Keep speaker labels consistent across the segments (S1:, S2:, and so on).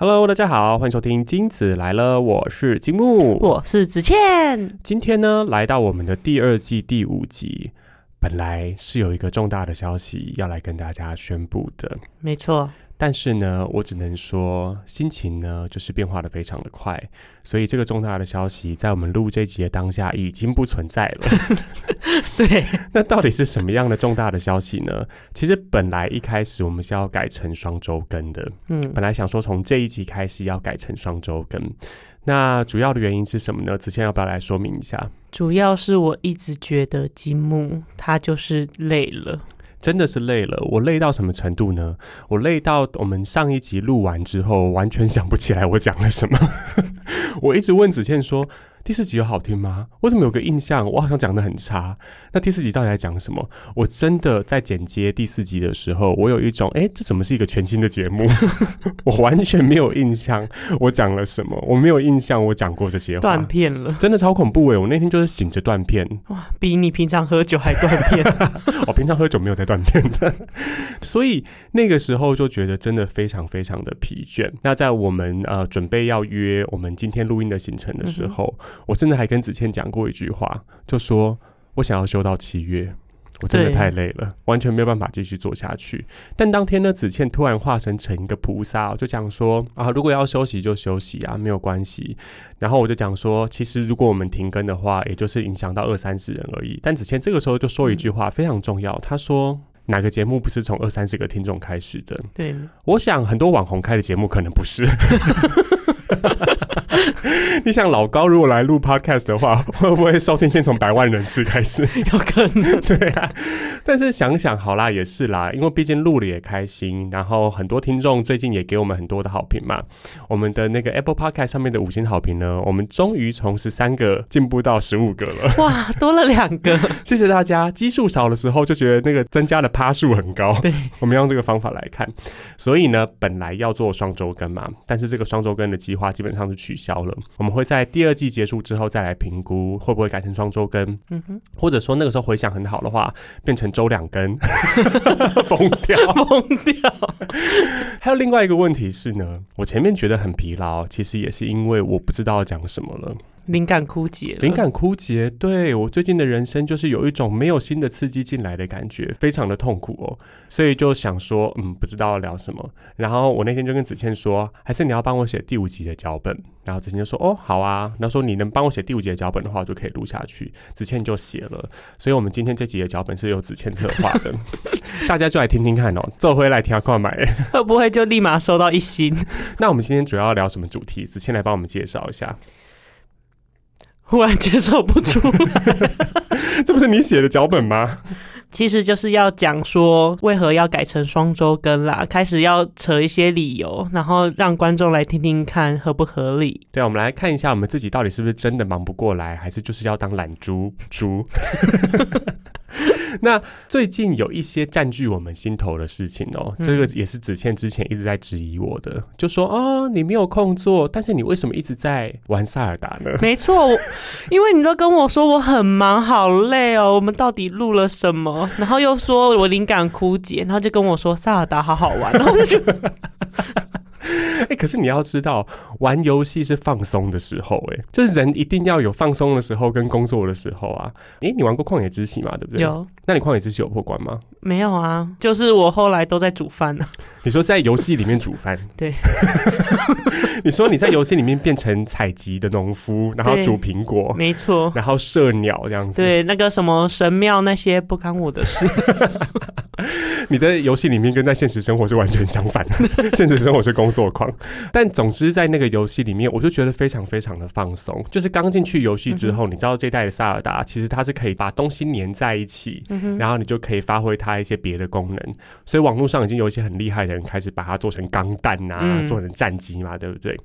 S1: Hello，大家好，欢迎收听金子来了，我是金木，
S2: 我是子倩。
S1: 今天呢，来到我们的第二季第五集，本来是有一个重大的消息要来跟大家宣布的，
S2: 没错。
S1: 但是呢，我只能说，心情呢就是变化的非常的快，所以这个重大的消息在我们录这集的当下已经不存在了。
S2: 对，
S1: 那到底是什么样的重大的消息呢？其实本来一开始我们是要改成双周更的，嗯，本来想说从这一集开始要改成双周更，那主要的原因是什么呢？子倩要不要来说明一下？
S2: 主要是我一直觉得积木他就是累了。
S1: 真的是累了，我累到什么程度呢？我累到我们上一集录完之后，完全想不起来我讲了什么。我一直问子倩说。第四集有好听吗？我怎么有个印象，我好像讲的很差。那第四集到底在讲什么？我真的在剪接第四集的时候，我有一种，哎，这怎么是一个全新的节目？我完全没有印象我讲了什么，我没有印象我讲过这些话。
S2: 断片了，
S1: 真的超恐怖哎！我那天就是醒着断片，
S2: 哇，比你平常喝酒还断片。
S1: 我平常喝酒没有在断片的，所以那个时候就觉得真的非常非常的疲倦。那在我们呃准备要约我们今天录音的行程的时候。我真的还跟子倩讲过一句话，就说我想要休到七月，我真的太累了，完全没有办法继续做下去。但当天呢，子倩突然化身成一个菩萨，就讲说啊，如果要休息就休息啊，没有关系。然后我就讲说，其实如果我们停更的话，也就是影响到二三十人而已。但子倩这个时候就说一句话非常重要，她说哪个节目不是从二三十个听众开始的？
S2: 对，
S1: 我想很多网红开的节目可能不是。你想老高如果来录 podcast 的话，会不会收听先从百万人次开始？
S2: 有可能，
S1: 对啊。但是想想好啦，也是啦，因为毕竟录了也开心，然后很多听众最近也给我们很多的好评嘛。我们的那个 Apple Podcast 上面的五星好评呢，我们终于从十三个进步到十五个了。
S2: 哇，多了两个，
S1: 谢谢大家。基数少的时候就觉得那个增加的趴数很高。
S2: 对，
S1: 我们用这个方法来看。所以呢，本来要做双周更嘛，但是这个双周更的计划基本上是取消了。我们会在第二季结束之后再来评估会不会改成双周更，嗯，或者说那个时候回想很好的话，变成周两更，疯掉，
S2: 疯掉。
S1: 还有另外一个问题是呢，我前面觉得很疲劳，其实也是因为我不知道讲什么了。
S2: 灵感枯竭，
S1: 灵感枯竭。对我最近的人生就是有一种没有新的刺激进来的感觉，非常的痛苦哦。所以就想说，嗯，不知道要聊什么。然后我那天就跟子倩说，还是你要帮我写第五集的脚本。然后子倩就说，哦，好啊。然后说你能帮我写第五集的脚本的话，我就可以录下去。子倩就写了。所以我们今天这集的脚本是由子倩策划的，大家就来听听看哦。这回来听快买，
S2: 会 不会就立马收到一星？
S1: 那我们今天主要聊什么主题？子倩来帮我们介绍一下。
S2: 忽然接受不出来，
S1: 这不是你写的脚本吗？
S2: 其实就是要讲说为何要改成双周更啦，开始要扯一些理由，然后让观众来听听看合不合理。
S1: 对啊，我们来看一下我们自己到底是不是真的忙不过来，还是就是要当懒猪猪。那最近有一些占据我们心头的事情哦，这个也是子倩之前一直在质疑我的，就说哦，你没有空做，但是你为什么一直在玩塞尔达呢？
S2: 没错，因为你都跟我说我很忙，好累哦。我们到底录了什么？然后又说我灵感枯竭，然后就跟我说塞尔达好好玩，然后就。
S1: 哎，可是你要知道，玩游戏是放松的时候，哎，就是人一定要有放松的时候跟工作的时候啊。哎，你玩过旷野之息吗？对不对？
S2: 有。
S1: 那你旷野之息有破关吗？
S2: 没有啊，就是我后来都在煮饭呢。
S1: 你说在游戏里面煮饭？
S2: 对。
S1: 你说你在游戏里面变成采集的农夫，然后煮苹果，
S2: 没错，
S1: 然后射鸟这样子。
S2: 对，那个什么神庙那些不干我的事。
S1: 你在游戏里面跟在现实生活是完全相反的，现实生活是工作狂。但总之在那个游戏里面，我就觉得非常非常的放松。就是刚进去游戏之后，你知道这代的萨尔达其实它是可以把东西粘在一起，然后你就可以发挥它一些别的功能。所以网络上已经有一些很厉害的人开始把它做成钢弹啊，做成战机嘛，对不对？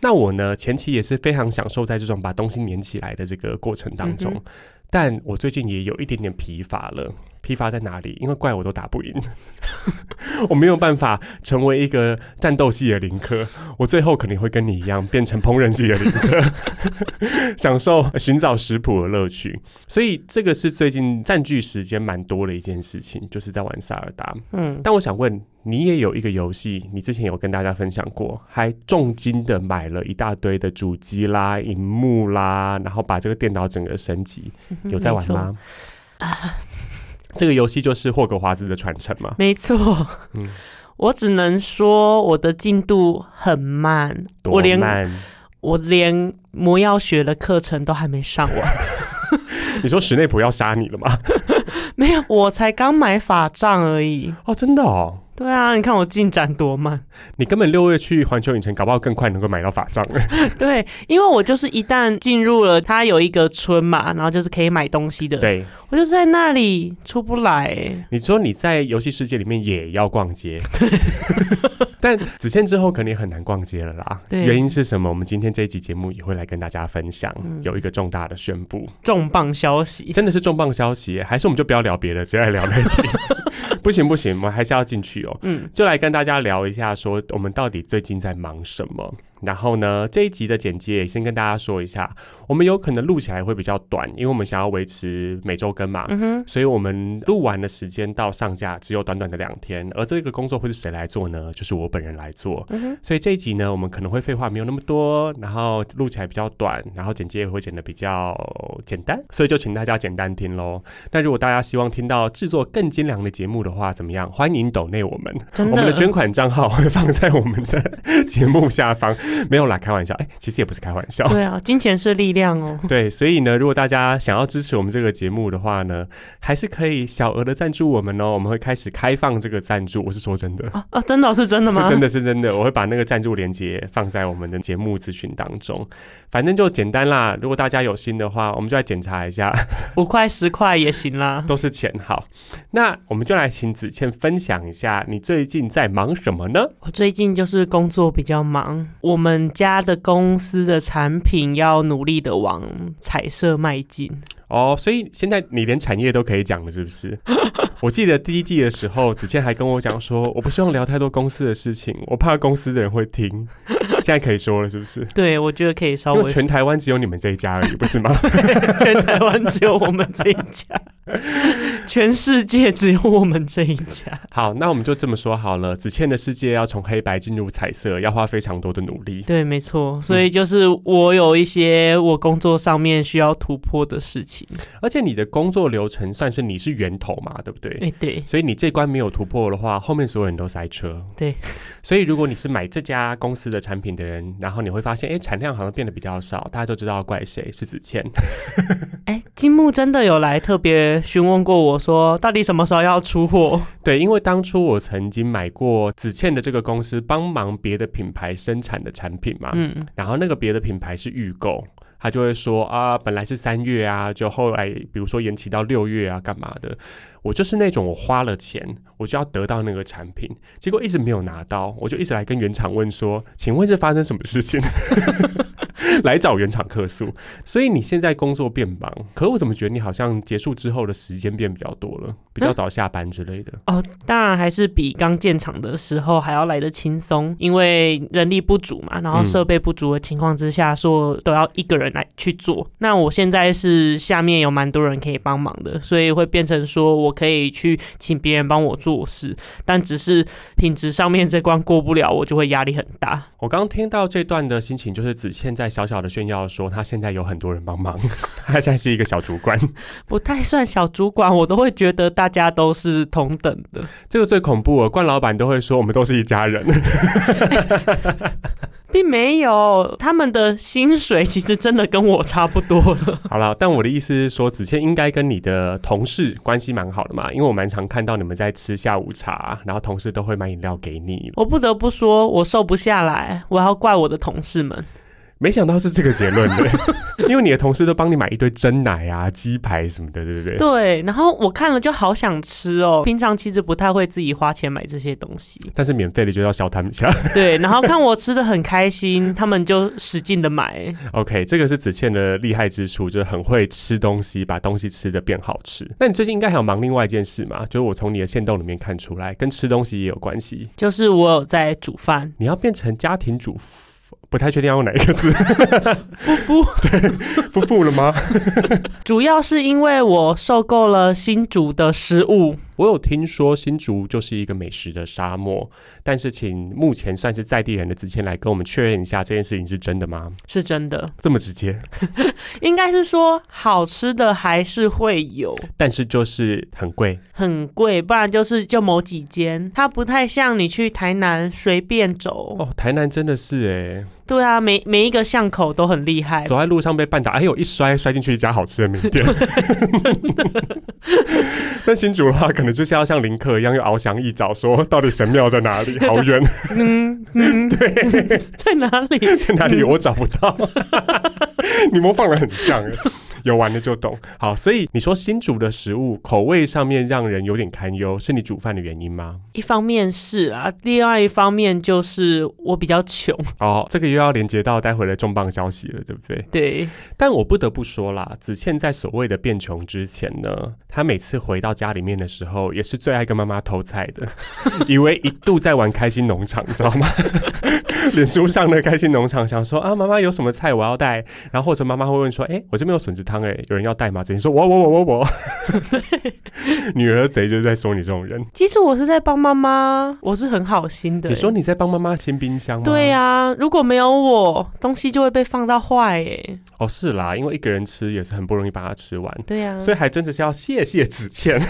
S1: 那我呢前期也是非常享受在这种把东西粘起来的这个过程当中，但我最近也有一点点疲乏了。疲乏在哪里？因为怪我都打不赢，我没有办法成为一个战斗系的林科，我最后肯定会跟你一样变成烹饪系的林科，享受寻找食谱的乐趣。所以这个是最近占据时间蛮多的一件事情，就是在玩塞尔达。
S2: 嗯，
S1: 但我想问，你也有一个游戏，你之前有跟大家分享过，还重金的买了一大堆的主机啦、荧幕啦，然后把这个电脑整个升级，有在玩吗？这个游戏就是霍格华兹的传承嘛？
S2: 没错，
S1: 嗯，
S2: 我只能说我的进度很慢，我连？我连魔药学的课程都还没上完。
S1: 你说史内普要杀你了吗？
S2: 没有，我才刚买法杖而已。
S1: 哦，真的哦，
S2: 对啊，你看我进展多慢。
S1: 你根本六月去环球影城，搞不好更快能够买到法杖。
S2: 对，因为我就是一旦进入了它有一个村嘛，然后就是可以买东西的，
S1: 对，
S2: 我就在那里出不来。
S1: 你说你在游戏世界里面也要逛街，但子倩之后肯定很难逛街了啦。
S2: 对
S1: 原因是什么？我们今天这一集节目也会来跟大家分享，
S2: 嗯
S1: 有一个重大的宣布，
S2: 重磅消息，
S1: 真的是重磅消息耶，还是我们就不要聊别的，直接来聊那题？不行不行，我们还是要进去哦。
S2: 嗯，
S1: 就来跟大家聊一下，说我们到底最近在忙什么。然后呢，这一集的简介先跟大家说一下，我们有可能录起来会比较短，因为我们想要维持每周更嘛。
S2: 嗯，
S1: 所以我们录完的时间到上架只有短短的两天，而这个工作会是谁来做呢？就是我本人来做。
S2: 嗯，
S1: 所以这一集呢，我们可能会废话没有那么多，然后录起来比较短，然后简介也会剪得比较简单，所以就请大家简单听喽。那如果大家希望听到制作更精良的节目的话，怎么样？欢迎抖内我们，我们的
S2: 的
S1: 捐款账号会放在我们的节目下方。没有啦，开玩笑，哎、其实也不是开玩笑。
S2: 对啊，金钱是力量哦。
S1: 对，所以呢，如果大家想要支持我们这个节目的话呢，还是可以小额的赞助我们哦。我们会开始开放这个赞助，我是说真的。
S2: 啊啊，真的哦是真的吗？
S1: 是真的是真的，我会把那个赞助链接放在我们的节目资讯当中。反正就简单啦，如果大家有心的话，我们就来检查一下，
S2: 五块十块也行啦。
S1: 都是钱。好，那我们就来请子倩分享一下，你最近在忙什么呢？
S2: 我最近就是工作比较忙，我们家的公司的产品要努力的往彩色迈进。
S1: 哦，所以现在你连产业都可以讲了，是不是？我记得第一季的时候，子倩还跟我讲说，我不希望聊太多公司的事情，我怕公司的人会听。现在可以说了，是不是？
S2: 对，我觉得可以稍微
S1: 全台湾只有你们这一家而已，不是吗？
S2: 全台湾只有我们这一家，全世界只有我们这一家。
S1: 好，那我们就这么说好了。子倩的世界要从黑白进入彩色，要花非常多的努力。
S2: 对，没错，所以就是我有一些我工作上面需要突破的事情。
S1: 而且你的工作流程算是你是源头嘛，对不对？
S2: 哎、对
S1: 所以你这关没有突破的话，后面所有人都塞车。
S2: 对，
S1: 所以如果你是买这家公司的产品的人，然后你会发现，哎，产量好像变得比较少，大家都知道怪谁，是子倩。
S2: 哎、金木真的有来特别询问过我说，到底什么时候要出货？
S1: 对，因为当初我曾经买过子倩的这个公司帮忙别的品牌生产的产品嘛，
S2: 嗯，
S1: 然后那个别的品牌是预购，他就会说啊，本来是三月啊，就后来比如说延期到六月啊，干嘛的？我就是那种我花了钱，我就要得到那个产品，结果一直没有拿到，我就一直来跟原厂问说，请问这发生什么事情？来找原厂客诉。所以你现在工作变忙，可我怎么觉得你好像结束之后的时间变比较多了，比较早下班之类的？
S2: 哦，当然还是比刚建厂的时候还要来的轻松，因为人力不足嘛，然后
S1: 嗯
S2: 设备不足的情况之下，说都要一个人来去做。那我现在是下面有蛮多人可以帮忙的，所以会变成说我可以去请别人帮我做事，但只是品质上面这关过不了，我就会压力很大。
S1: 我刚听到这段的心情，就是子倩在小小的炫耀说，他现在有很多人帮忙，他现在是一个小主管。
S2: 不太算小主管，我都会觉得大家都是同等的。
S1: 这个最恐怖了，冠老板都会说我们都是一家人。
S2: 并没有，他们的薪水其实真的跟我差不多了。
S1: 好了，但我的意思是说，子倩应该跟你的同事关系蛮好的嘛，因为我蛮常看到你们在吃下午茶，然后同事都会买饮料给你。
S2: 我不得不说，我瘦不下来，我要怪我的同事们。
S1: 没想到是这个结论的，因为你的同事都帮你买一堆蒸奶啊、鸡排什么的，对不对？
S2: 对，然后我看了就好想吃哦。平常其实不太会自己花钱买这些东西，
S1: 但是免费的就要小他们一下。
S2: 对，然后看我吃的很开心，他们就使劲的买。
S1: OK，这个是子倩的厉害之处，就是很会吃东西，把东西吃的变好吃。那你最近应该还有忙另外一件事嘛？就是我从你的线动里面看出来，跟吃东西也有关系。
S2: 就是我有在煮饭，
S1: 你要变成家庭主妇。不太确定要用哪一个字，
S2: 夫妇
S1: 对夫妇了吗？
S2: 主要是因为我受够了新竹的食物。
S1: 我有听说新竹就是一个美食的沙漠，但是请目前算是在地人的子谦来跟我们确认一下，这件事情是真的吗？
S2: 是真的，
S1: 这么直接？
S2: 应该是说好吃的还是会有，
S1: 但是就是很贵，
S2: 很贵，不然就是就某几间，它不太像你去台南随便走。
S1: 哦，台南真的是哎，
S2: 对啊，每每一个巷口都很厉害。
S1: 走在路上被绊倒，哎呦一摔摔进去一家好吃的名店。但 新竹的话，可能就是要像林克一样，又翱翔一早，说到底神庙在哪里？好远，
S2: 嗯嗯，
S1: 对，
S2: 在哪里？
S1: 在哪里我找不到。你模仿的很像哎。有玩的就懂。好，所以你说新煮的食物口味上面让人有点堪忧，是你煮饭的原因吗？
S2: 一方面是啊，另外一方面就是我比较穷。
S1: 哦，这个又要连接到待会的重磅消息了，对不对？
S2: 对，
S1: 但我不得不说啦，子倩在所谓的变穷之前呢，她每次回到家里面的时候，也是最爱跟妈妈偷菜的，以为一度在玩开心农场，你知道吗？脸书上的开心农场，想说啊，妈妈有什么菜我要带，然后或者妈妈会问说，哎、我这边有笋子汤，哎，有人要带吗？子倩说，我我我我我，女儿贼就是在说你这种人。
S2: 其实我是在帮妈妈，我是很好心的欸。
S1: 你说你在帮妈妈清冰箱吗？
S2: 对呀、如果没有我，东西就会被放到坏哎。
S1: 哦，是啦，因为一个人吃也是很不容易把它吃完。
S2: 对呀、
S1: 所以还真的是要谢谢子倩，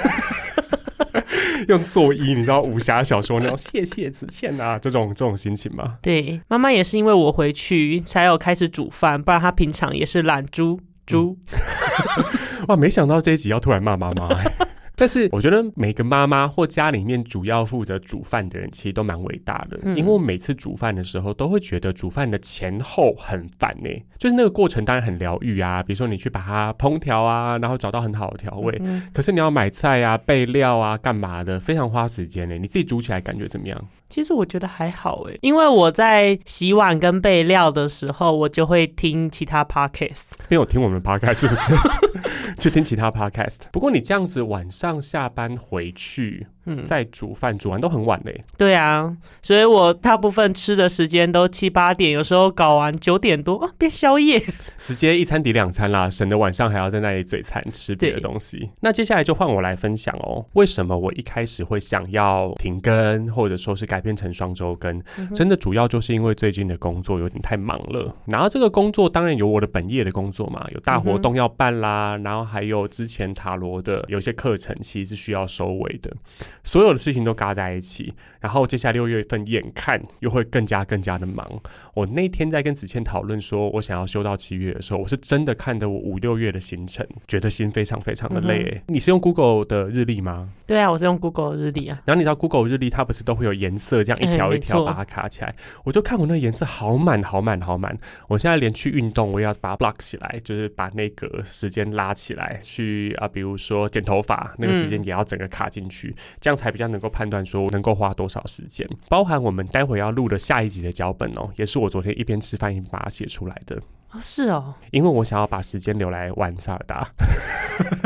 S1: 用作揖，你知道武侠小说那种谢谢子倩啊，这种这种心情吗？
S2: 对，妈妈也是因为我回去才有开始煮饭，不然她平常也是懒猪猪。
S1: 哇，没想到这一集要突然骂妈妈、欸。但是我觉得每个妈妈或家里面主要负责煮饭的人，其实都蛮伟大的。
S2: 嗯
S1: 因为我每次煮饭的时候，都会觉得煮饭的前后很烦呢、就是那个过程当然很疗愈啊，比如说你去把它烹调啊，然后找到很好的调味。
S2: 嗯，
S1: 可是你要买菜啊、备料啊、干嘛的，非常花时间呢、你自己煮起来感觉怎么样？
S2: 其实我觉得还好哎，因为我在洗碗跟备料的时候，我就会听其他 podcast。
S1: 没有听我们 podcast 是不是？就听其他 podcast。不过你这样子晚上下班回去
S2: 嗯，
S1: 再煮饭，煮完都很晚嘞。
S2: 对啊，所以我大部分吃的时间都七八点，有时候搞完九点多啊，变宵夜。
S1: 直接一餐抵两餐啦，省得晚上还要在那里嘴馋吃别的东西。那接下来就换我来分享哦，为什么我一开始会想要停更，或者说是改变成双周更？真的主要就是因为最近的工作有点太忙了。然后这个工作当然有我的本业的工作嘛，有大活动要办啦，然后还有之前塔罗的有些课程其实是需要收尾的，所有的事情都嘎在一起。然后接下来六月份眼看又会更加更加的忙。我那天在跟子倩讨论说，我想要休到七月的时候，我是真的看着我五六月的行程，觉得心非常非常的累、欸你是用 Google 的日历吗？
S2: 对啊，我是用 Google 日历啊。
S1: 然后你知道 Google 日历它不是都会有颜色，这样一条一条把它卡起来。我就看我那个颜色好满好满好满，我现在连去运动我也要把它 block 起来，就是把那个时间拉起来。去啊，比如说剪头发那个时间也要整个卡进去，这样才比较能够判断说能够花多少时间。包含我们待会要录的下一集的脚本哦，也是我昨天一边吃饭一边把它写出来的。
S2: 哦，是哦，
S1: 因为我想要把时间留来玩萨尔达。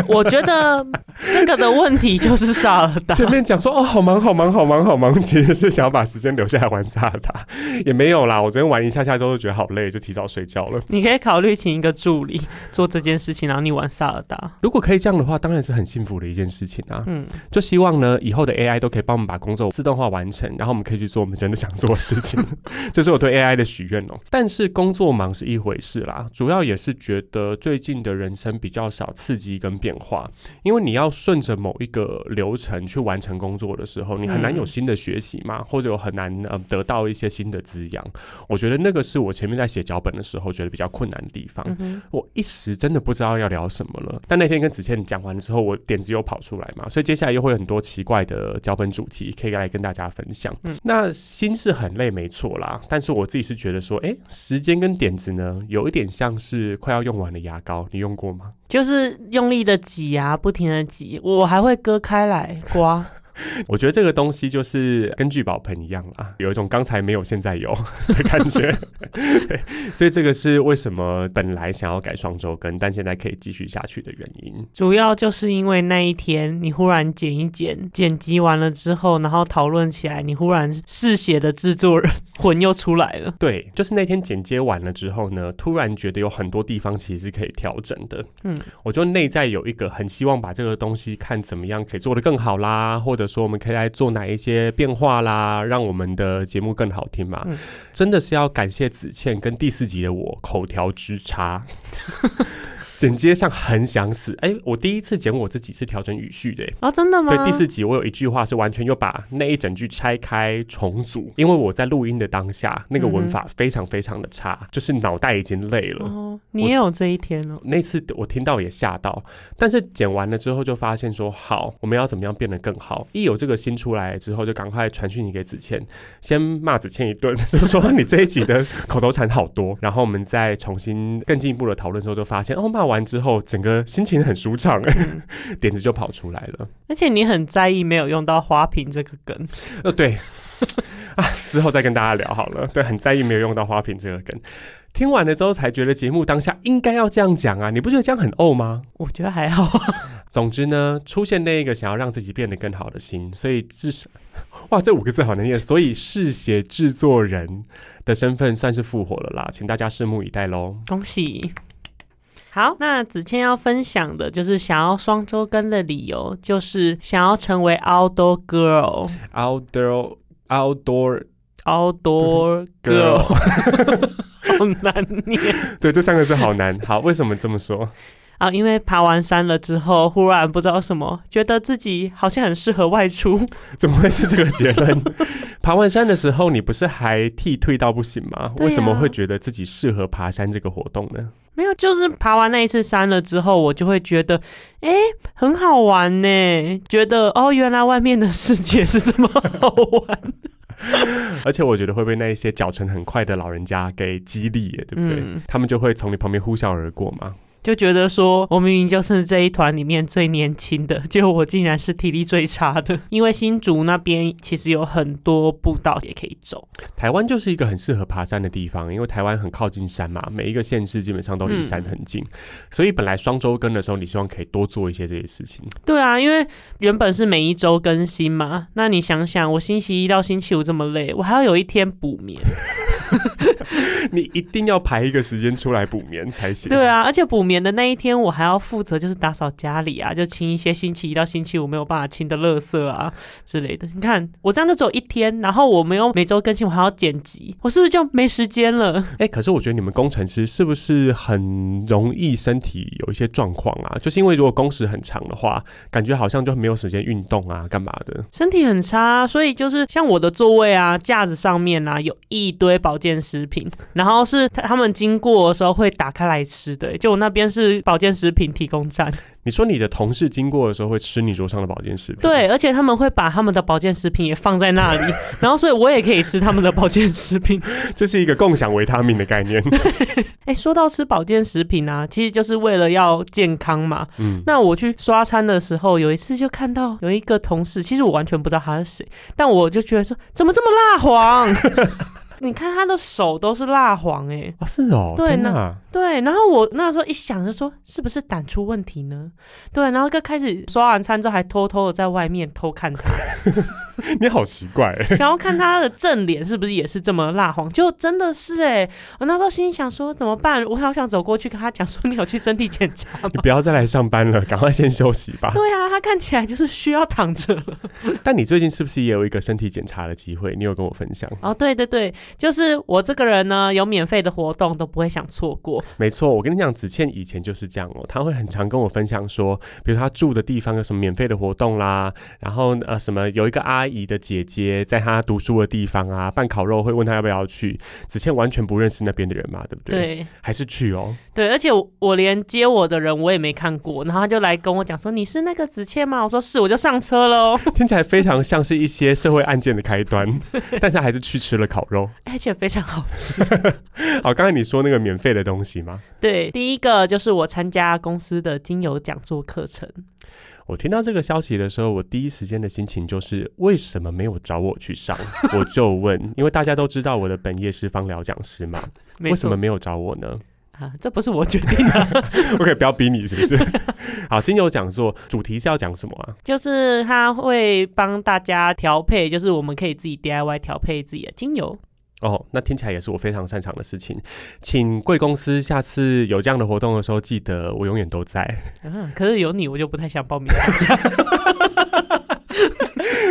S2: 我觉得这个的问题就是萨尔达。
S1: 前面讲说哦，好忙好忙好忙好忙，其实是想要把时间留下来玩萨尔达，也没有啦。我昨天玩一下下之后就觉得好累，就提早睡觉了。
S2: 你可以考虑请一个助理做这件事情，然后你玩萨尔达。
S1: 如果可以这样的话，当然是很幸福的一件事情啊。
S2: 嗯，
S1: 就希望呢，以后的 AI 都可以帮我们把工作自动化完成，然后我们可以去做我们真的想做的事情。这是我对 AI 的许愿哦。但是工作忙是一回事是啦，主要也是觉得最近的人生比较少刺激跟变化，因为你要顺着某一个流程去完成工作的时候，你很难有新的学习嘛，或者有很难呃得到一些新的滋养。我觉得那个是我前面在写脚本的时候觉得比较困难的地方。我一时真的不知道要聊什么了。但那天跟子倩讲完之后，我点子又跑出来嘛，所以接下来又会有很多奇怪的脚本主题可以来跟大家分享。嗯，那心是很累，没错啦。但是我自己是觉得说，哎，时间跟点子呢，有有点像是快要用完的牙膏，你用过吗？
S2: 就是用力的挤啊，不停的挤，我还会割开来刮。
S1: 我觉得这个东西就是跟聚宝盆一样啊，有一种刚才没有现在有的感觉。所以这个是为什么本来想要改双周更，但现在可以继续下去的原因。
S2: 主要就是因为那一天你忽然剪一剪，剪辑完了之后，然后讨论起来，你忽然嗜血的制作人魂又出来了。
S1: 对，就是那天剪接完了之后呢，突然觉得有很多地方其实是可以调整的。嗯，我就内在有一个很希望把这个东西看怎么样可以做得更好啦，或者。说我们可以来做哪一些变化啦，让我们的节目更好听嘛？真的是要感谢子倩跟第四集的我口条之差。剪接上很想死，哎，我第一次剪我这几次调整语序的，
S2: 哦，真的吗？
S1: 对，第四集我有一句话是完全又把那一整句拆开重组，因为我在录音的当下那个文法非常非常的差，就是脑袋已经累了。哦，
S2: 你也有这一天哦。
S1: 那次我听到也吓到，但是剪完了之后就发现说好，我们要怎么样变得更好？一有这个心出来之后，就赶快传讯息给子倩，先骂子倩一顿，就说你这一集的口头禅好多，然后我们再重新更进一步的讨论之后，就发现哦骂。完之后，整个心情很舒畅，点子就跑出来了。
S2: 而且你很在意没有用到花瓶这个梗，
S1: 呃，对啊，之后再跟大家聊好了。对，很在意没有用到花瓶这个梗。听完了之后，才觉得节目当下应该要这样讲啊！你不觉得这样很怄吗？
S2: 我觉得还好。
S1: 总之呢，出现那一个想要让自己变得更好的心，所以至少 哇，这五个字好难念。所以嗜血制作人的身份算是复活了啦，请大家拭目以待喽！
S2: 恭喜。好，那子谦要分享的就是想要双周更的理由，就是想要成为 outdoor
S1: girl，outdoor outdoor
S2: outdoor girl，好难念。
S1: 对，这三个字好难。好，为什么这么说？
S2: 啊，因为爬完山了之后，忽然不知道什么，觉得自己好像很适合外出。
S1: 怎么会是这个结论？爬完山的时候，你不是还剃退到不行吗？为什么会觉得自己适合爬山这个活动呢？
S2: 没有，就是爬完那一次山了之后，我就会觉得，哎，很好玩呢。觉得哦，原来外面的世界是这么好玩。
S1: 而且我觉得会被那一些脚程很快的老人家给激励，对不对？他们就会从你旁边呼啸而过嘛。
S2: 就觉得说，我明明就是这一团里面最年轻的，结果我竟然是体力最差的。因为新竹那边其实有很多步道也可以走。
S1: 台湾就是一个很适合爬山的地方，因为台湾很靠近山嘛，每一个县市基本上都离山很近，所以本来双周更的时候，你希望可以多做一些这些事情。
S2: 对啊，因为原本是每一周更新嘛，那你想想，我星期一到星期五这么累，我还要有一天补眠。
S1: 你一定要排一个时间出来补眠才行。
S2: 对啊，而且补眠的那一天，我还要负责就是打扫家里啊，就清一些星期一到星期五没有办法清的垃圾啊之类的。你看我这样就只有一天，然后我没有每周更新，我还要剪辑，我是不是就没时间了？
S1: 哎，可是我觉得你们工程师是不是很容易身体有一些状况啊？就是因为如果工时很长的话，感觉好像就没有时间运动啊，干嘛的？
S2: 身体很差，所以就是像我的座位啊、架子上面啊，有一堆保健食品。然后是他们经过的时候会打开来吃的，就我那边是保健食品提供站。
S1: 你说你的同事经过的时候会吃你桌上的保健食品？
S2: 对，而且他们会把他们的保健食品也放在那里，然后所以我也可以吃他们的保健食品。
S1: 这是一个共享维他命的概念。
S2: 哎，说到吃保健食品啊，其实就是为了要健康嘛。嗯，那我去刷餐的时候，有一次就看到有一个同事，其实我完全不知道他是谁，但我就觉得说，怎么这么蜡黄？你看他的手都是蜡黄哎，
S1: 啊是哦，
S2: 对
S1: 呢
S2: 对，然后我那时候一想就说是不是胆出问题呢？对，然后就开始刷完餐之后还偷偷的在外面偷看他。
S1: 你好奇怪、欸，
S2: 想要看他的正脸是不是也是这么蜡黄，就真的是哎、我那时候心里想说怎么办？我好想走过去跟他讲说，你有去身体检查吗？
S1: 你不要再来上班了，赶快先休息吧。
S2: 对啊，他看起来就是需要躺着了。
S1: 但你最近是不是也有一个身体检查的机会？你有跟我分享？
S2: 哦，对对对，就是我这个人呢，有免费的活动都不会想错过。
S1: 没错，我跟你讲，子倩以前就是这样哦，她会很常跟我分享说，比如她住的地方有什么免费的活动啦，然后呃什么有一个阿姨的姐姐在她读书的地方啊办烤肉，会问她要不要去。子倩完全不认识那边的人嘛，对不对？，
S2: 对
S1: 还是去哦。
S2: 对，而且我我连接我的人我也没看过，然后他就来跟我讲说你是那个子倩吗？我说是，我就上车喽，
S1: 听起来非常像是一些社会案件的开端，但是还是去吃了烤肉。
S2: 而且非常好吃。
S1: 好，刚才你说那个免费的东西吗？
S2: 对，第一个就是我参加公司的精油讲座课程。
S1: 我听到这个消息的时候，我第一时间的心情就是为什么没有找我去上？我就问，因为大家都知道我的本业是芳疗讲师嘛，为什么没有找我呢
S2: 啊？这不是我决定的？
S1: OK，不要逼你，是不是？好，精油讲座主题是要讲什么啊？
S2: 就是他会帮大家调配，就是我们可以自己 DIY 调配自己的精油。
S1: 哦，那听起来也是我非常擅长的事情，请贵公司下次有这样的活动的时候，记得我永远都在。
S2: 嗯，可是有你，我就不太想报名参加。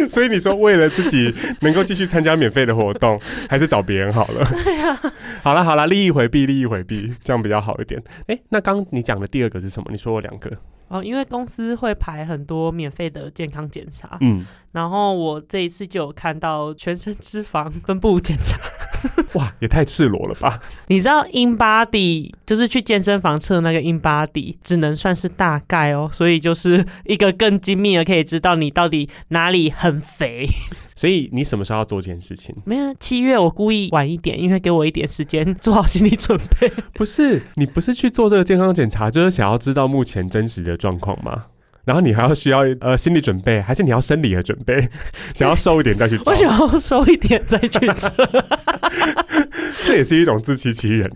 S1: 所以你说为了自己能够继续参加免费的活动，还是找别人好了。
S2: 对啊，
S1: 好了好了，利益回避，利益回避，这样比较好一点。哎、那刚你讲的第二个是什么？你说我两个，
S2: 哦，因为公司会排很多免费的健康检查，
S1: 嗯，
S2: 然后我这一次就有看到全身脂肪分布检查。
S1: 哇，也太赤裸了吧？
S2: 你知道 in body 就是去健身房测那个 in body，只能算是大概哦，所以就是一个更精密的，可以知道你到底哪里很肥。
S1: 所以你什么时候要做这件事情？
S2: 没有，七月我故意晚一点，因为给我一点时间做好心理准备。
S1: 不是你不是去做这个健康检查，就是想要知道目前真实的状况吗？然后你还要需要呃心理准备，还是你要生理的准备？想要瘦一点再去找
S2: 我，想要瘦一点再去测，
S1: 这也是一种自欺欺人。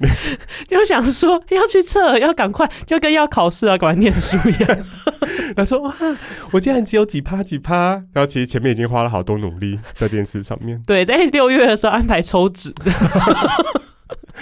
S2: 就想说要去测，要赶快，就跟要考试啊，赶快念书一样。
S1: 他说哇，我竟然只有几趴几趴，然后其实前面已经花了好多努力在这件事上面，
S2: 对，在六月的时候安排抽脂，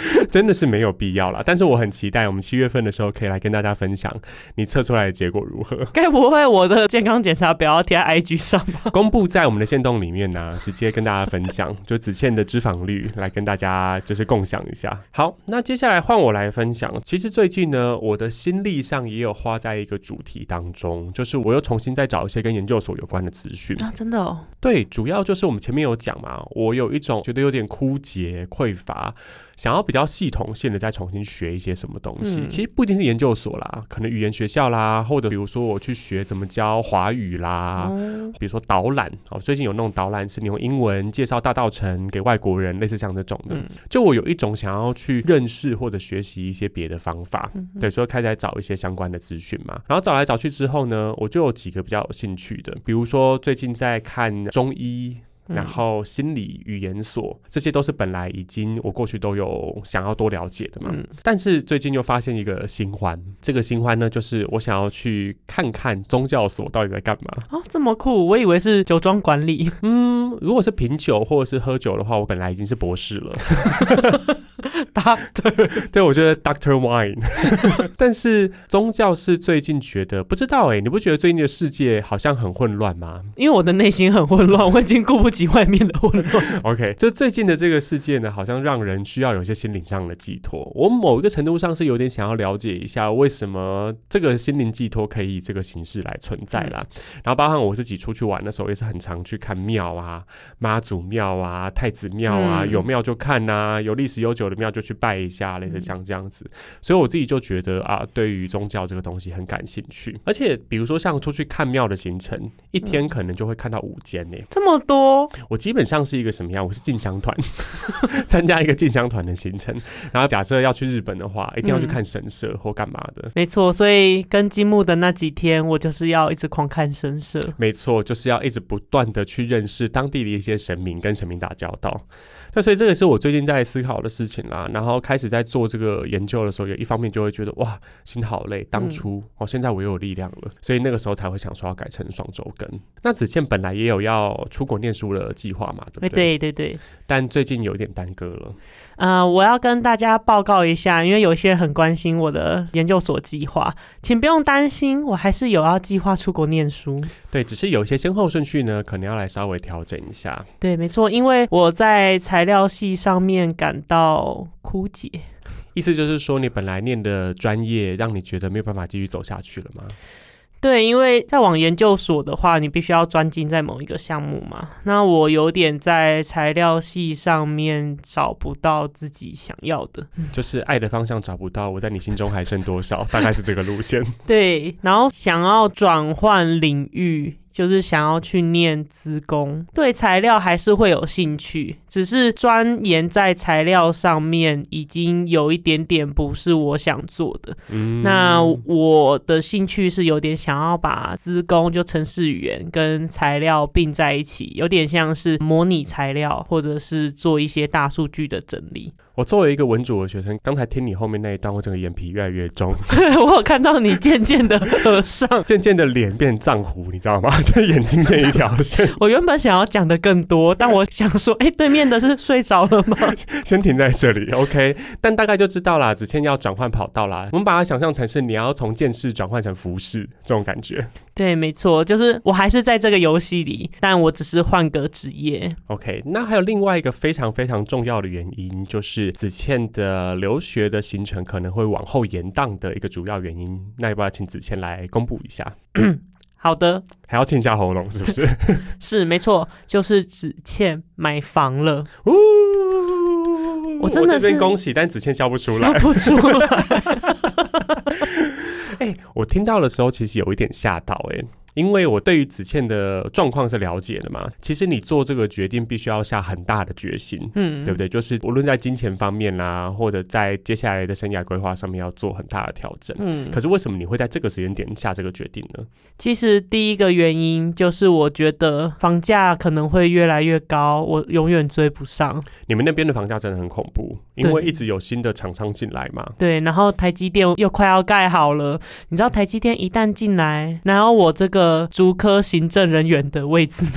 S1: 真的是没有必要了。但是我很期待我们七月份的时候可以来跟大家分享你测出来的结果如何。
S2: 该不会我的健康检查表要贴在 IG 上吧？
S1: 公布在我们的线动里面呢、直接跟大家分享，就子倩的脂肪率来跟大家就是共享一下。好，那接下来换我来分享。其实最近呢，我的心力上也有花在一个主题当中，就是我又重新再找一些跟研究所有关的资讯。
S2: 啊，真的哦，
S1: 对，主要就是我们前面有讲嘛，我有一种觉得有点枯竭、匮乏，想要比较系统性的再重新学一些什么东西。
S2: 嗯
S1: 其实不一定是研究所啦，可能语言学校啦，或者比如说我去学怎么教华语啦。
S2: 哦，
S1: 比如说导览哦，最近有那种导览是你用英文介绍大道城给外国人，类似像这种的。
S2: 嗯
S1: 就我有一种想要去认识或者学习一些别的方法，
S2: 嗯
S1: 对，所以开始来找一些相关的资讯嘛。然后找来找去之后呢，我就有几个比较有兴趣的，比如说最近在看中医。
S2: 嗯
S1: 然后心理语言所，这些都是本来已经我过去都有想要多了解的嘛。
S2: 嗯
S1: 但是最近又发现一个新欢，这个新欢呢，就是我想要去看看宗教所到底在干嘛。
S2: 哦，这么酷，我以为是酒庄管理，
S1: 嗯，如果是品酒或者是喝酒的话，我本来已经是博士了。
S2: Doctor，
S1: 对，我觉得 Doctor Wine，但是宗教是最近觉得不知道哎、你不觉得最近的世界好像很混乱吗
S2: 因为我的内心很混乱，我已经顾不及外面的混乱。
S1: OK，就最近的这个世界呢，好像让人需要有一些心灵上的寄托。我某一个程度上是有点想要了解一下，为什么这个心灵寄托可以以这个形式来存在啦。然后包含我自己出去玩的时候，也是很常去看庙啊、妈祖庙啊、太子庙啊，
S2: 嗯
S1: 有庙就看呐、有历史悠久的庙就去拜一下，类似像这样子。所以我自己就觉得啊，对于宗教这个东西很感兴趣。而且比如说像出去看庙的行程，一天可能就会看到五间呢、
S2: 这么多，
S1: 我基本上是一个什么样？我是进香团，参加一个进香团的行程。然后假设要去日本的话，一定要去看神社或干嘛的。
S2: 没错，所以跟积木的那几天，我就是要一直狂看神社。
S1: 没错，就是要一直不断的去认识当地的一些神明，跟神明打交道。那所以这个是我最近在思考的事情啦。然后开始在做这个研究的时候，有一方面就会觉得哇，心好累。当初哦，现在我又有力量了，所以那个时候才会想说要改成双周更。那子倩本来也有要出国念书的计划嘛，对不
S2: 对？对对对。
S1: 但最近有点耽搁了。
S2: 呃，我要跟大家报告一下，因为有些人很关心我的研究所计划，请不用担心，我还是有要计划出国念书。
S1: 对，只是有一些先后顺序呢，可能要来稍微调整一下。
S2: 对，没错，因为我在材料系上面感到枯竭。
S1: 意思就是说，你本来念的专业，让你觉得没有办法继续走下去了吗？
S2: 对，因为在往研究所的话，你必须要专精在某一个项目嘛。那我有点在材料系上面找不到自己想要的，
S1: 就是爱的方向找不到。我在你心中还剩多少？大概是这个路线。
S2: 对，然后想要转换领域。就是想要去念资工，对材料还是会有兴趣，只是钻研在材料上面已经有一点点不是我想做的。嗯，那我的兴趣是有点想要把资工就程式语言跟材料并在一起，有点像是模拟材料，或者是做一些大数据的整理。
S1: 我作为一个文组的学生，刚才听你后面那一段，我整个眼皮越来越重。
S2: 我有看到你渐渐的合上，
S1: 渐渐的脸变藏糊，你知道吗？就眼睛变一条线。
S2: 我原本想要讲的更多，但我想说，哎，对面的是睡着了吗？
S1: 先停在这里，OK。但大概就知道啦，子倩要转换跑道啦。我们把它想象成是你要从剑士转换成服饰这种感觉。
S2: 对，没错，就是我还是在这个游戏里，但我只是换个职业。
S1: OK，那还有另外一个非常非常重要的原因，就是子倩的留学的行程可能会往后延宕的一个主要原因。那要不要请子倩来公布一下？
S2: 好的，
S1: 还要清一下喉咙，是不是？
S2: 是，没错，就是子倩买房了。呜，我真的是
S1: 恭喜，但子倩笑不出来，
S2: 笑不出来。
S1: 哎，我听到的时候其实有一点吓到，哎。因为我对于子倩的状况是了解的嘛，其实你做这个决定必须要下很大的决心，嗯，对不对？就是无论在金钱方面啦，或者在接下来的生涯规划上面要做很大的调整，嗯。可是为什么你会在这个时间点下这个决定呢？
S2: 其实第一个原因就是我觉得房价可能会越来越高，我永远追不上。
S1: 你们那边的房价真的很恐怖，因为一直有新的厂商进来嘛。
S2: 对，然后台积电又快要盖好了，你知道台积电一旦进来，然后我这个。呃，竹科行政人员的位置。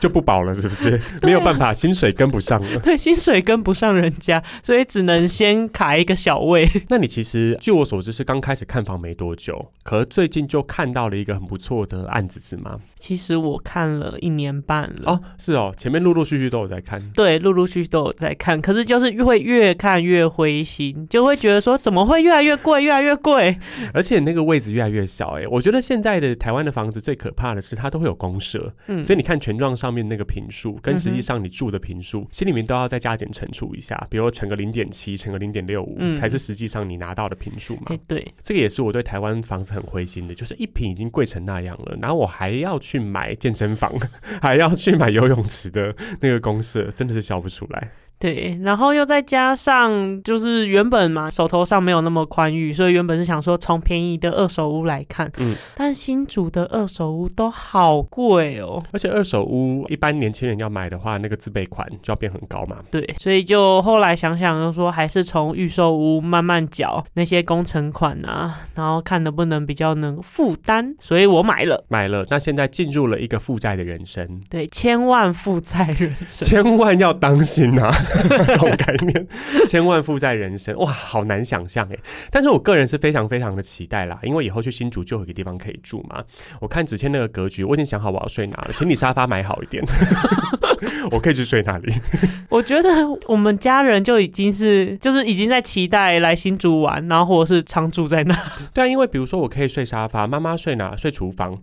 S1: 就不保了，是不是？没有办法，薪水跟不上了。
S2: 对，薪水跟不上人家，所以只能先卡一个小位。
S1: 那你其实据我所知是刚开始看房没多久，可是最近就看到了一个很不错的案子，是吗？
S2: 其实我看了一年半了。哦，
S1: 是哦，前面陆陆续续都有在看。
S2: 对，陆陆续续都有在看，可是就是会越看越灰心，就会觉得说怎么会越来越贵，越来越贵，
S1: 而且那个位置越来越小。哎，我觉得现在的台湾的房子最可怕的是它都会有公社，嗯，所以你看权状上。上面那个平数跟实际上你住的平数，心里面都要再加减乘除一下，比如乘个零点七，乘个零点六五，才是实际上你拿到的平数嘛。
S2: 对，
S1: 这个也是我对台湾房子很灰心的，就是一平已经贵成那样了，然后我还要去买健身房，还要去买游泳池的那个公社，真的是笑不出来。
S2: 对，然后又再加上，就是原本嘛，手头上没有那么宽裕，所以原本是想说从便宜的二手屋来看，嗯，但新竹的二手屋都好贵哦，
S1: 而且二手屋一般年轻人要买的话，那个自备款就要变很高嘛。
S2: 对，所以就后来想想，就说还是从预售屋慢慢缴那些工程款啊，然后看能不能比较能负担，所以我买了，
S1: 买了。那现在进入了一个负债的人生，
S2: 对，千万负债人生，
S1: 千万要当心啊。这种概念，千万富在人生哇，好难想象哎！但是我个人是非常非常的期待啦，因为以后去新竹就有一个地方可以住嘛。我看子谦那个格局，我已经想好我要睡哪了，请你沙发买好一点，我可以去睡那里。
S2: 我觉得我们家人就已经是，就是已经在期待来新竹玩，然后或者是常住在那。
S1: 对啊，因为比如说我可以睡沙发，妈妈睡哪？睡厨房，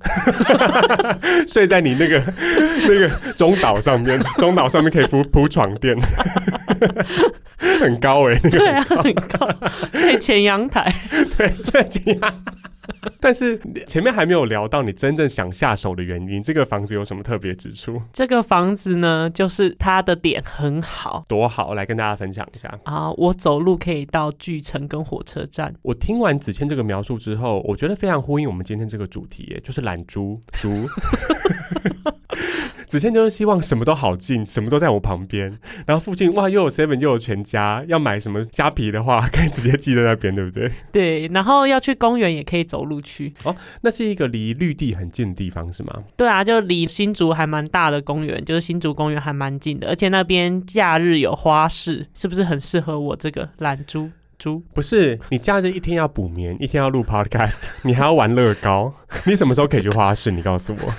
S1: 睡在你那个那个中岛上面，中岛上面可以铺铺床垫。很高哎，
S2: 对啊，很高，睡前阳台，
S1: 对，睡前阳。但是前面还没有聊到你真正想下手的原因，这个房子有什么特别之处？
S2: 这个房子呢，就是它的点很好，
S1: 多好，来跟大家分享一下
S2: 啊！我走路可以到巨城跟火车站。
S1: 我听完子谦这个描述之后，我觉得非常呼应我们今天这个主题，就是懒猪猪。子倩就是希望什么都好近，什么都在我旁边，然后附近哇又有 Seven 又有全家，要买什么虾皮的话，可以直接寄在那边，对不对？
S2: 对，然后要去公园也可以走路去。
S1: 哦那是一个离绿地很近的地方，是吗？
S2: 对啊，就离新竹还蛮大的公园，就是新竹公园还蛮近的，而且那边假日有花市，是不是很适合我这个懒猪猪？
S1: 不是，你假日一天要补眠，一天要录 Podcast，你还要玩乐高，你什么时候可以去花市？你告诉我。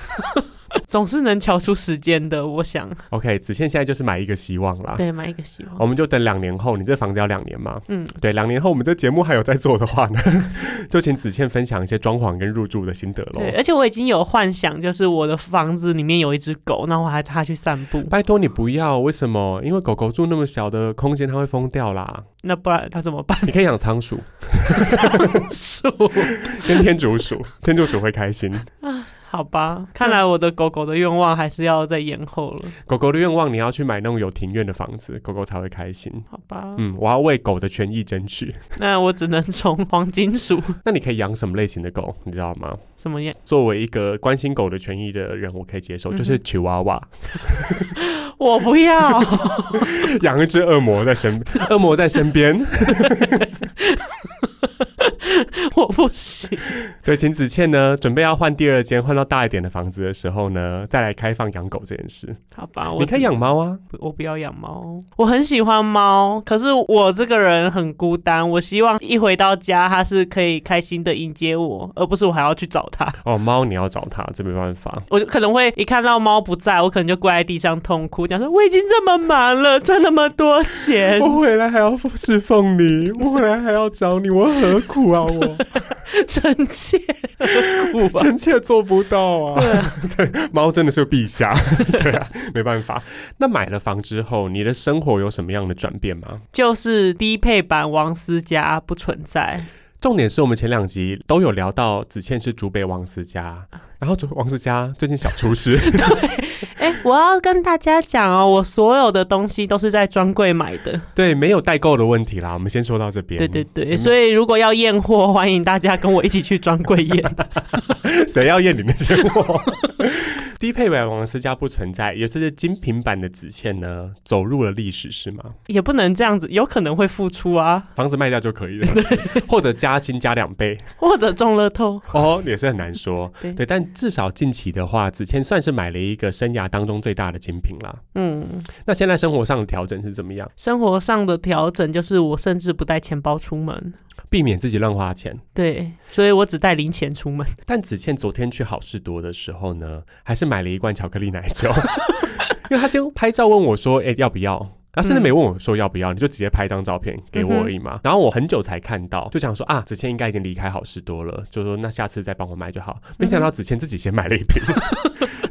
S2: 总是能瞧出时间的，我想。
S1: OK，子倩现在就是买一个希望啦。
S2: 对，买一个希望。
S1: 我们就等两年后，你这房子要两年嘛？
S2: 嗯，
S1: 对，两年后我们这节目还有在做的话呢，就请子倩分享一些装潢跟入住的心得喽。
S2: 对，而且我已经有幻想，就是我的房子里面有一只狗，那我还带它去散步。
S1: 拜托你不要，为什么？因为狗狗住那么小的空间，它会疯掉啦。
S2: 那不然它怎么办？
S1: 你可以养仓鼠
S2: 树？
S1: 跟天竺鼠，天竺鼠会开心。
S2: 好吧，看来我的狗狗的愿望还是要再延后了。
S1: 狗狗的愿望，你要去买那种有庭院的房子，狗狗才会开心。
S2: 好吧，
S1: 嗯，我要为狗的权益争取。
S2: 那我只能从黄金鼠
S1: 那你可以养什么类型的狗？你知道吗？
S2: 什么样？
S1: 作为一个关心狗的权益的人，我可以接受，
S2: 嗯
S1: 就是吉娃娃，
S2: 我不要。
S1: 养一只恶魔在身，恶魔在身边。
S2: 我不行。
S1: 对，秦子倩呢，准备要换第二间，换到大一点的房子的时候呢，再来开放养狗这件事。
S2: 好吧，我
S1: 你可以养猫啊，
S2: 我不要养猫，我很喜欢猫，可是我这个人很孤单，我希望一回到家，它是可以开心的迎接我，而不是我还要去找它。
S1: 哦，猫你要找它，这没办法。
S2: 我就可能会一看到猫不在，我可能就跪在地上痛哭，讲说我已经这么忙了，赚那么多钱，
S1: 我回来还要侍奉你，我回来还要找你，我何苦啊我？
S2: 臣妾？
S1: 臣妾做不到啊。对，猫真的是陛下。对啊，没办法。那买了房之后，你的生活有什么样的转变吗？
S2: 就是低配版王思佳不存在，
S1: 重点是我们前两集都有聊到子倩是竹北王思佳，然后王思佳最近小出事，
S2: 哎、我要跟大家讲哦，我所有的东西都是在专柜买的。
S1: 对，没有代购的问题啦。我们先说到这边。
S2: 对对对，所以如果要验货，欢迎大家跟我一起去专柜验。
S1: 谁要验里面先货？低配版王思佳不存在，也就是精品版的子倩呢，走入了历史是吗？
S2: 也不能这样子，有可能会付出啊，
S1: 房子卖掉就可以了，或者加薪加两倍
S2: 或者中乐透。
S1: 哦，也是很难说。
S2: 对
S1: 对，但至少近期的话，子倩算是买了一个生涯当中最大的精品啦。
S2: 嗯，
S1: 那现在生活上的调整是怎么样？
S2: 生活上的调整就是我甚至不带钱包出门，
S1: 避免自己乱花钱。
S2: 对，所以我只带零钱出门。
S1: 但子倩昨天去好事多的时候呢，还是买了一罐巧克力奶酒，因为她先拍照问我说：“哎、要不要？”他甚至没问我说要不要，你就直接拍一张照片给我而已嘛。然后我很久才看到，就想说啊，子倩应该已经离开好事多了，就说那下次再帮我买就好。没想到子倩自己先买了一瓶，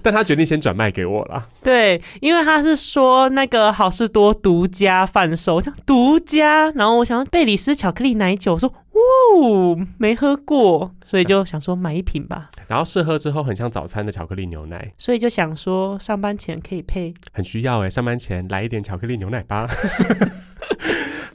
S1: 但他决定先转卖给我了。
S2: 对，因为他是说那个好事多独家贩售，我想独家，然后我想贝里斯巧克力奶酒，我说哦没喝过，所以就想说买一瓶吧，
S1: 然后试喝之后很像早餐的巧克力牛奶，
S2: 所以就想说上班前可以配。
S1: 很需要哎、上班前来一点巧克力牛奶吧。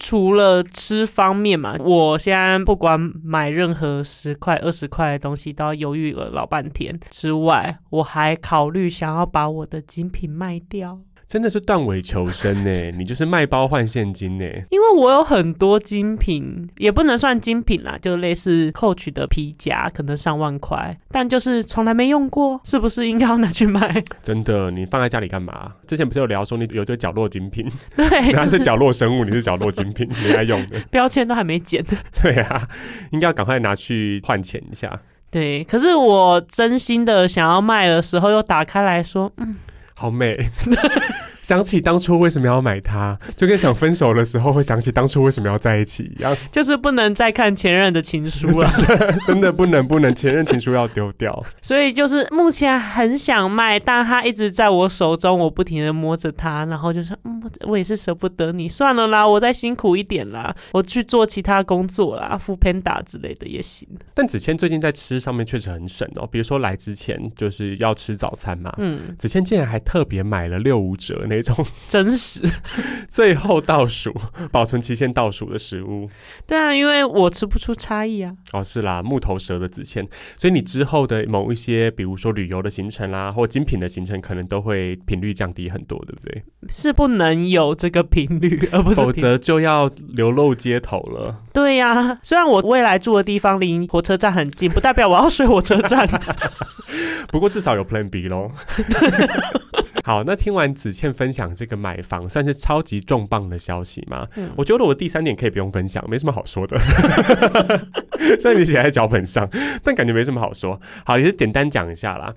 S2: 除了吃方面嘛，我现在不管买任何十块、二十块的东西，都要犹豫了老半天。之外，我还考虑想要把我的精品卖掉，
S1: 真的是断尾求生呢、你就是卖包换现金呢、
S2: 因为我有很多精品，也不能算精品啦，就类似 Coach 的皮夹，可能上万块，但就是从来没用过，是不是应该要拿去卖？
S1: 真的，你放在家里干嘛？之前不是有聊说你有一堆角落精品，
S2: 对，
S1: 它
S2: 就是是
S1: 角落生物，你是角落精品，没爱用的。
S2: 标签都还没剪。
S1: 对啊，应该要赶快拿去换钱一下。
S2: 对，可是我真心的想要卖的时候，又打开来说，嗯，
S1: 好美。想起当初为什么要买它，就跟想分手的时候会想起当初为什么要在一起一样。
S2: 就是不能再看前任的情书了。
S1: 真的不能不能，前任情书要丢掉。
S2: 所以就是目前很想卖，但它一直在我手中，我不停的摸着它，然后就说，嗯，我也是舍不得你，算了啦，我再辛苦一点啦，我去做其他工作啦，副 panda 之类的也行。
S1: 但子谦最近在吃上面确实很省哦，比如说来之前就是要吃早餐嘛，
S2: 嗯，
S1: 子谦竟然还特别买了六五折那那种
S2: 真实。
S1: 最后倒数、保存期限倒数的食物。
S2: 对啊，因为我吃不出差异啊。
S1: 哦，是啦，木头蛇的子谦，所以你之后的某一些，比如说旅游的行程啦，或精品的行程，可能都会频率降低很多，对不对？
S2: 是不能有这个频率，而不是
S1: 否
S2: 频
S1: 则就要流露街头了。
S2: 对呀、虽然我未来住的地方离火车站很近，不代表我要睡火车站。
S1: 不过至少有 Plan B 咯。好，那听完子倩分享这个买房，算是超级重磅的消息吗？
S2: 嗯
S1: 我觉得我第三点可以不用分享，没什么好说的。虽然你写在脚本上，但感觉没什么好说。好，也是简单讲一下啦。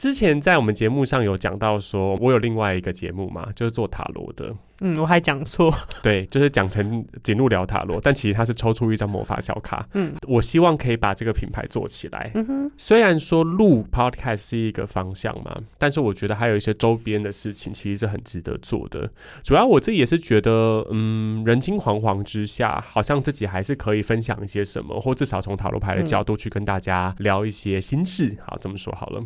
S1: 之前在我们节目上有讲到说，我有另外一个节目嘛，就是做塔罗的。
S2: 嗯，我还讲错。
S1: 对，就是讲成简路聊塔罗，但其实它是抽出一张魔法小卡。
S2: 嗯
S1: 我希望可以把这个品牌做起来。
S2: 嗯哼，
S1: 虽然说录 podcast 是一个方向嘛，但是我觉得还有一些周边的事情其实是很值得做的。主要我自己也是觉得，嗯，人心惶惶之下，好像自己还是可以分享一些什么，或至少从塔罗牌的角度去跟大家聊一些心事。好，这么说好了。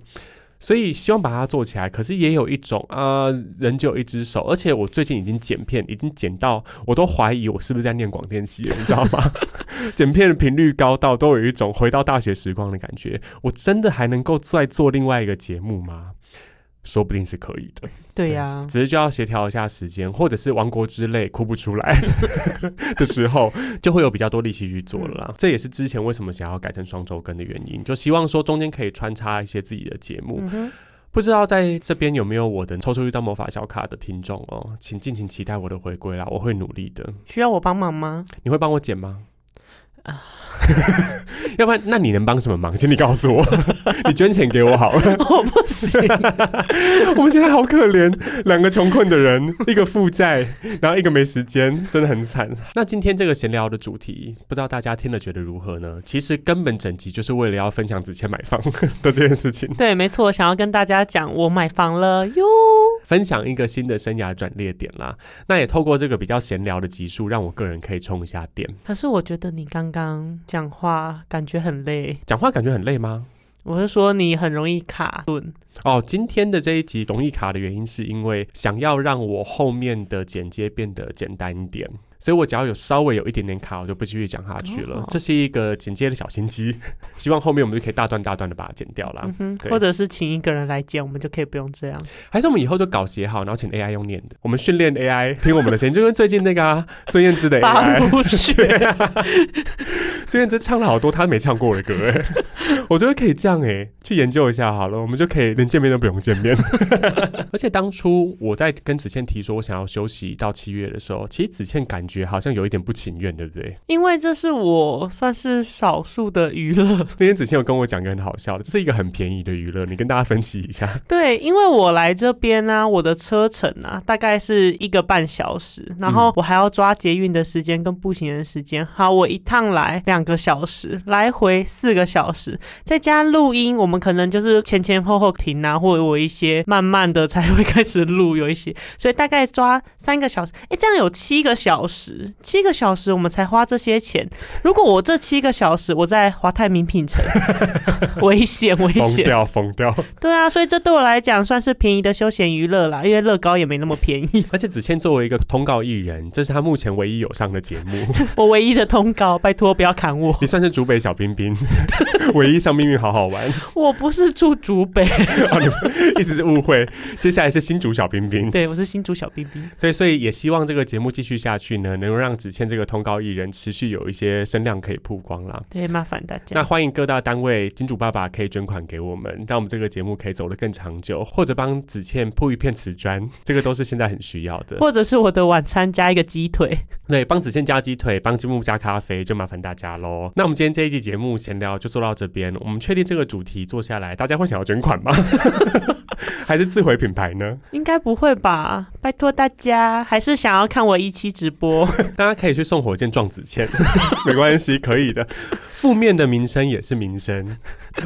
S1: 所以希望把它做起来，可是也有一种啊、人只有一只手，而且我最近已经剪片，已经剪到我都怀疑我是不是在念广电系了，你知道吗？剪片的频率高到都有一种回到大学时光的感觉。我真的还能够再做另外一个节目吗？说不定是可以的，
S2: 对呀、
S1: 只是就要协调一下时间，或者是亡国之泪哭不出来 的时候，就会有比较多力气去做了啦。这也是之前为什么想要改成双周更的原因，就希望说中间可以穿插一些自己的节目。
S2: 嗯，
S1: 不知道在这边有没有我的抽出一张魔法小卡的听众哦，请敬请期待我的回归啦，我会努力的。
S2: 需要我帮忙吗？
S1: 你会帮我剪吗？要不然，那你能帮什么忙？请你告诉我，你捐钱给我好了。
S2: 我不行。
S1: 我们现在好可怜，两个穷困的人，一个负债，然后一个没时间，真的很惨。那今天这个闲聊的主题，不知道大家听了觉得如何呢？其实根本整集就是为了要分享子谦买房的这件事情，
S2: 对，没错，想要跟大家讲，我买房了哟。
S1: 分享一个新的生涯转捩点啦。那也透过这个比较闲聊的集数，让我个人可以充一下电。
S2: 可是我觉得你刚刚讲话感觉很累，
S1: 讲话感觉很累吗？
S2: 我是说你很容易卡顿。
S1: 哦，今天的这一集容易卡的原因，是因为想要让我后面的剪接变得简单一点，所以我只要有稍微有一点点卡，我就不继续讲下去了。
S2: 哦
S1: 这是一个剪接的小心机，希望后面我们就可以大段大段的把它剪掉啦。
S2: 嗯哼，或者是请一个人来剪，我们就可以不用这样。
S1: 还是我们以后就稿写好，然后请 AI 用念的，我们训练 AI 听我们的声音，就跟最近那个啊孙燕姿的
S2: 八
S1: AI，
S2: 路学，
S1: 孙燕姿唱了好多她没唱过的歌，哎，我觉得可以这样哎，去研究一下好了，我们就可以连见面都不用见面。而且当初我在跟子倩提说我想要休息到七月的时候，其实子倩感觉好像有一点不情愿，对不对？
S2: 因为这是我算是少数的娱乐。
S1: 那天子倩有跟我讲一个很好笑的，这是一个很便宜的娱乐，你跟大家分析一下。
S2: 对，因为我来这边呢、我的车程啊大概是一个半小时，然后我还要抓捷运的时间跟步行的时间。好，我一趟来两个小时，来回四个小时，再加录音，我们可能就是前前后后停啊，或者我一些慢慢的才会开始录，有一些，所以大概抓三个小时。哎，这样有七个小时，七个小时我们才花这些钱。如果我这七个小时我在华泰名品城，危 险危险。
S1: 疯掉，疯掉！
S2: 对啊，所以这对我来讲算是便宜的休闲娱乐啦，因为乐高也没那么便宜。
S1: 而且子倩作为一个通告艺人，这是他目前唯一有上的节目，
S2: 我唯一的通告，拜托不要砍我，
S1: 你算是竹北小冰冰，唯一上命运好好玩。
S2: 我不是住竹北，
S1: 哦，你们一直是误会。接下来是新竹小冰冰，
S2: 对我是新竹小冰冰。
S1: 对，所以也希望这个节目继续下去呢，能够让子倩这个通告艺人持续有一些声量可以曝光啦。
S2: 对，麻烦大家那。
S1: 欢迎各大单位金主爸爸可以捐款给我们，让我们这个节目可以走得更长久，或者帮子倩铺一片瓷砖，这个都是现在很需要的。
S2: 或者是我的晚餐加一个鸡腿，
S1: 对，帮子倩加鸡腿，帮金木加咖啡，就麻烦大家喽。那我们今天这一期节目闲聊就做到这边，我们确定这个主题做下来，大家会想要捐款吗？还是自毁品牌呢？
S2: 应该不会吧？拜托大家，还是想要看我一期直播？
S1: 大家可以去送火箭撞子倩，没关系，可以的。负面的名声也是名声，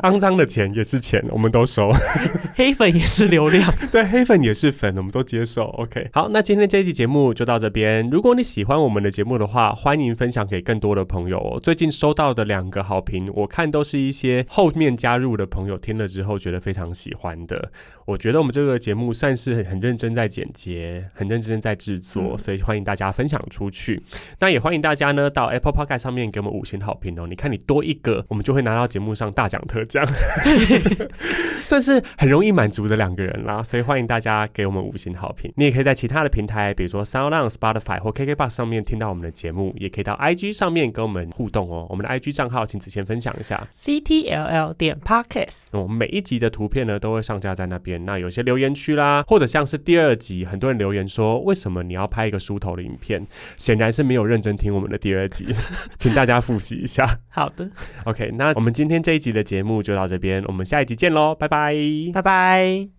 S1: 肮脏的钱也是钱，我们都收。
S2: 黑粉也是流量。
S1: 对，黑粉也是粉，我们都接受。OK，好，那今天这一期节目就到这边。如果你喜欢我们的节目的话，欢迎分享给更多的朋友哦。最近近收到的两个好评，我看都是一些后面加入的朋友听了之后觉得非常喜欢的。我觉得我们这个节目算是很很认真在剪接，很认真在制作，
S2: 嗯
S1: 所以欢迎大家分享出去。那也欢迎大家呢到 Apple Podcast 上面给我们五星好评哦。你看你多一个，我们就会拿到节目上大奖特奖，算是很容易满足的两个人啦。所以欢迎大家给我们五星好评。你也可以在其他的平台，比如说 Sound On、Spotify 或 KKBox 上面听到我们的节目，也可以到 IG 上面跟我们互动哦。我们的 IG 账号，请子先分享一下。
S2: C T L L 点 Podcast。
S1: 我们每一集的图片呢都会上架在那边。那有些留言区啦，或者像是第二集，很多人留言说，为什么你要拍一个梳头的影片？显然是没有认真听我们的第二集，请大家复习一下。
S2: 好的
S1: ，OK，那我们今天这一集的节目就到这边，我们下一集见喽，拜拜。
S2: 拜拜。